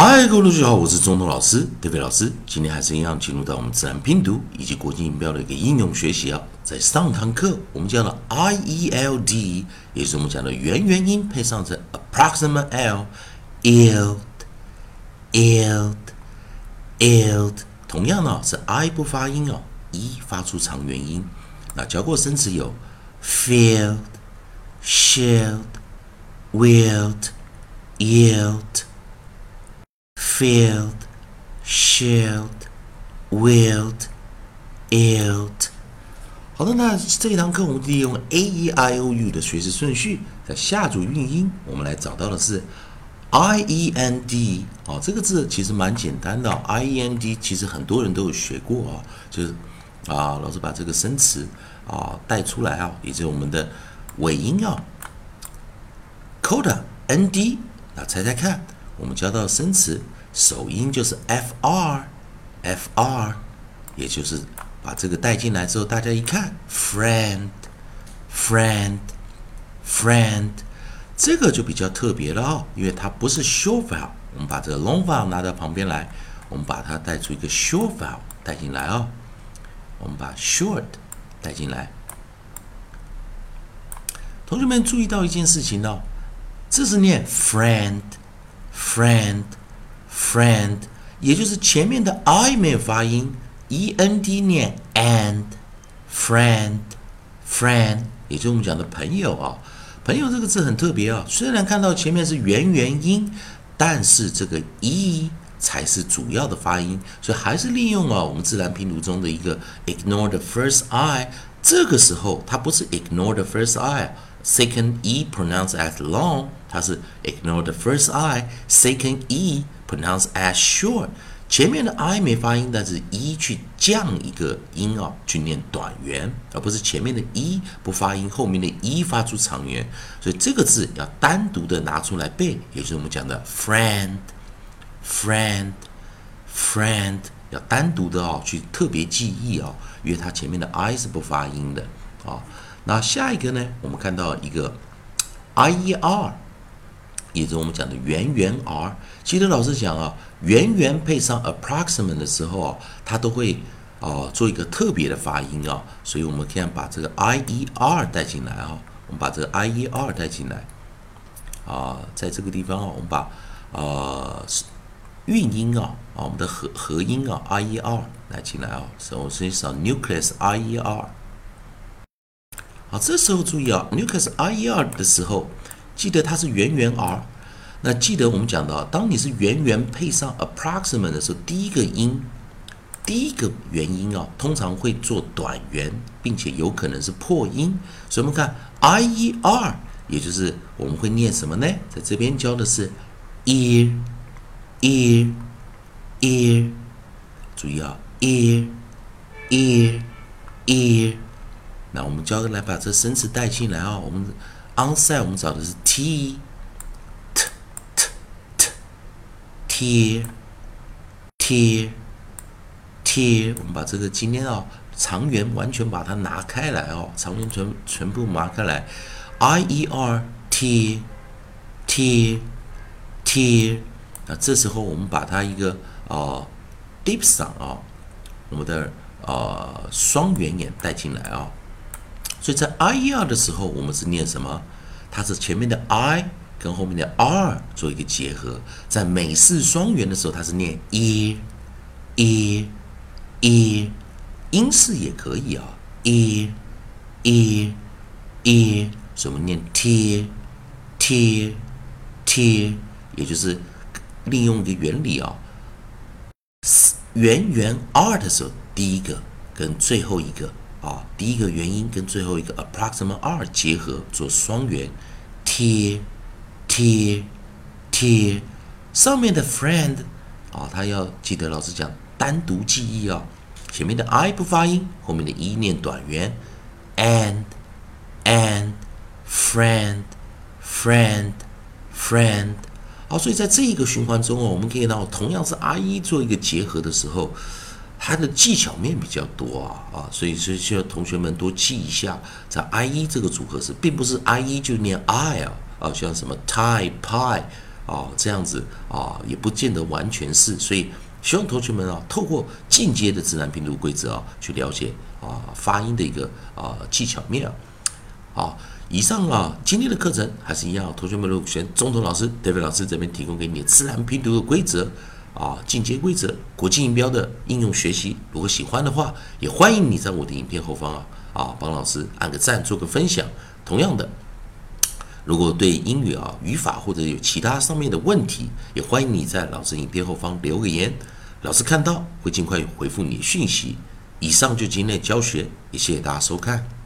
嗨，各位同学好，我是中通老师，德飞老师。今天还是一样进入到我们自然拼读以及国际音标的一个应用学习啊。在上堂课我们讲了 I E L D，也是我们讲的元元音配上这 approximate l，ild，ild，ild，同样呢是 I 不发音哦，e 发出长元音。那教过生词有 field，shield，wield，yield。Field, shield, wield, ild。好的，那这一堂课我们利用 a e i o u 的学习顺序，在下组韵音，我们来找到的是 i e n d。哦，这个字其实蛮简单的，i e n d 其实很多人都有学过啊，就是啊，老师把这个生词啊带出来啊，以及我们的尾音啊，coda n d。那猜猜看？我们教到生词首音就是 f r，f r，也就是把这个带进来之后，大家一看，friend，friend，friend，这个就比较特别了哦，因为它不是 short vowel。我们把这个 long vowel 拿到旁边来，我们把它带出一个 short vowel 带进来哦。我们把 short 带进来。同学们注意到一件事情哦，这是念 friend。friend, friend，也就是前面的 i 没有发音，e n d 念 and friend, friend，也就是我们讲的朋友啊。朋友这个字很特别啊，虽然看到前面是元元音，但是这个 e 才是主要的发音，所以还是利用了我们自然拼读中的一个 ignore the first i。这个时候它不是 ignore the first i。Second e pronounced as long，它是 ignore the first i。Second e pronounced as short，前面的 i 没发音，但是 e 去降一个音啊，去念短元，而不是前面的 e 不发音，后面的 e 发出长元。所以这个字要单独的拿出来背，也就是我们讲的 friend，friend，friend，要单独的哦去特别记忆啊，因为它前面的 i 是不发音的啊。那下一个呢？我们看到一个 I E R，也就是我们讲的元元 R。其实老师讲啊，元元配上 approximate 的时候啊，它都会啊做一个特别的发音啊。所以我们可以把这个 I E R 带进来啊。我们把这个 I E R 带进来啊，在这个地方啊，我们把呃韵音啊啊我们的合合音啊 I E R 来进来啊。首先是 nucleus I E R。好，这时候注意啊，nucleus i e r 的时候，记得它是圆元 r。那记得我们讲到，当你是圆元配上 approximate 的时候，第一个音，第一个元音啊，通常会做短元，并且有可能是破音。所以我们看 i e r，也就是我们会念什么呢？在这边教的是 ear，ear，ear，注意啊，ear，ear，ear。那我们教来把这生词带进来啊。我们 onside 我们找的是 t t t t t t。我们把这个今天啊长元完全把它拿开来哦，长元全全部拿开来。i e r t t t。那这时候我们把它一个啊 deep 上啊，我们的啊双元眼带进来啊。所以在 i e r 的时候，我们是念什么？它是前面的 i 跟后面的 r 做一个结合。在美式双元的时候，它是念 e e e，英式也可以啊，e e e，所以我们念 t t t，也就是利用一个原理啊，元元 r 的时候，第一个跟最后一个。啊，第一个元音跟最后一个 approximate r 结合做双元，t t t，上面的 friend 啊，他要记得老师讲单独记忆啊，前面的 i 不发音，后面的 e 念短元，and and friend friend friend，好，所以在这一个循环中哦，我们可以到同样是 i e 做一个结合的时候。它的技巧面比较多啊啊，所以所以需要同学们多记一下，在 i e 这个组合是，并不是 i e 就念 i 啊啊，像什么 tie pie 啊，这样子啊，也不见得完全是。所以希望同学们啊，透过进阶的自然拼读规则啊，去了解啊发音的一个啊技巧面。好，以上啊今天的课程还是一样，同学们如果选中头老师、David 老师这边提供给你自然拼读的规则啊进阶规则、国际音标的应用学习，如果喜欢的话，也欢迎你在我的影片后方啊啊帮老师按个赞，做个分享。同样的，如果对英语啊语法或者有其他上面的问题，也欢迎你在老师影片后方留个言，老师看到会尽快回复你讯息。以上就今天的教学，也谢谢大家收看。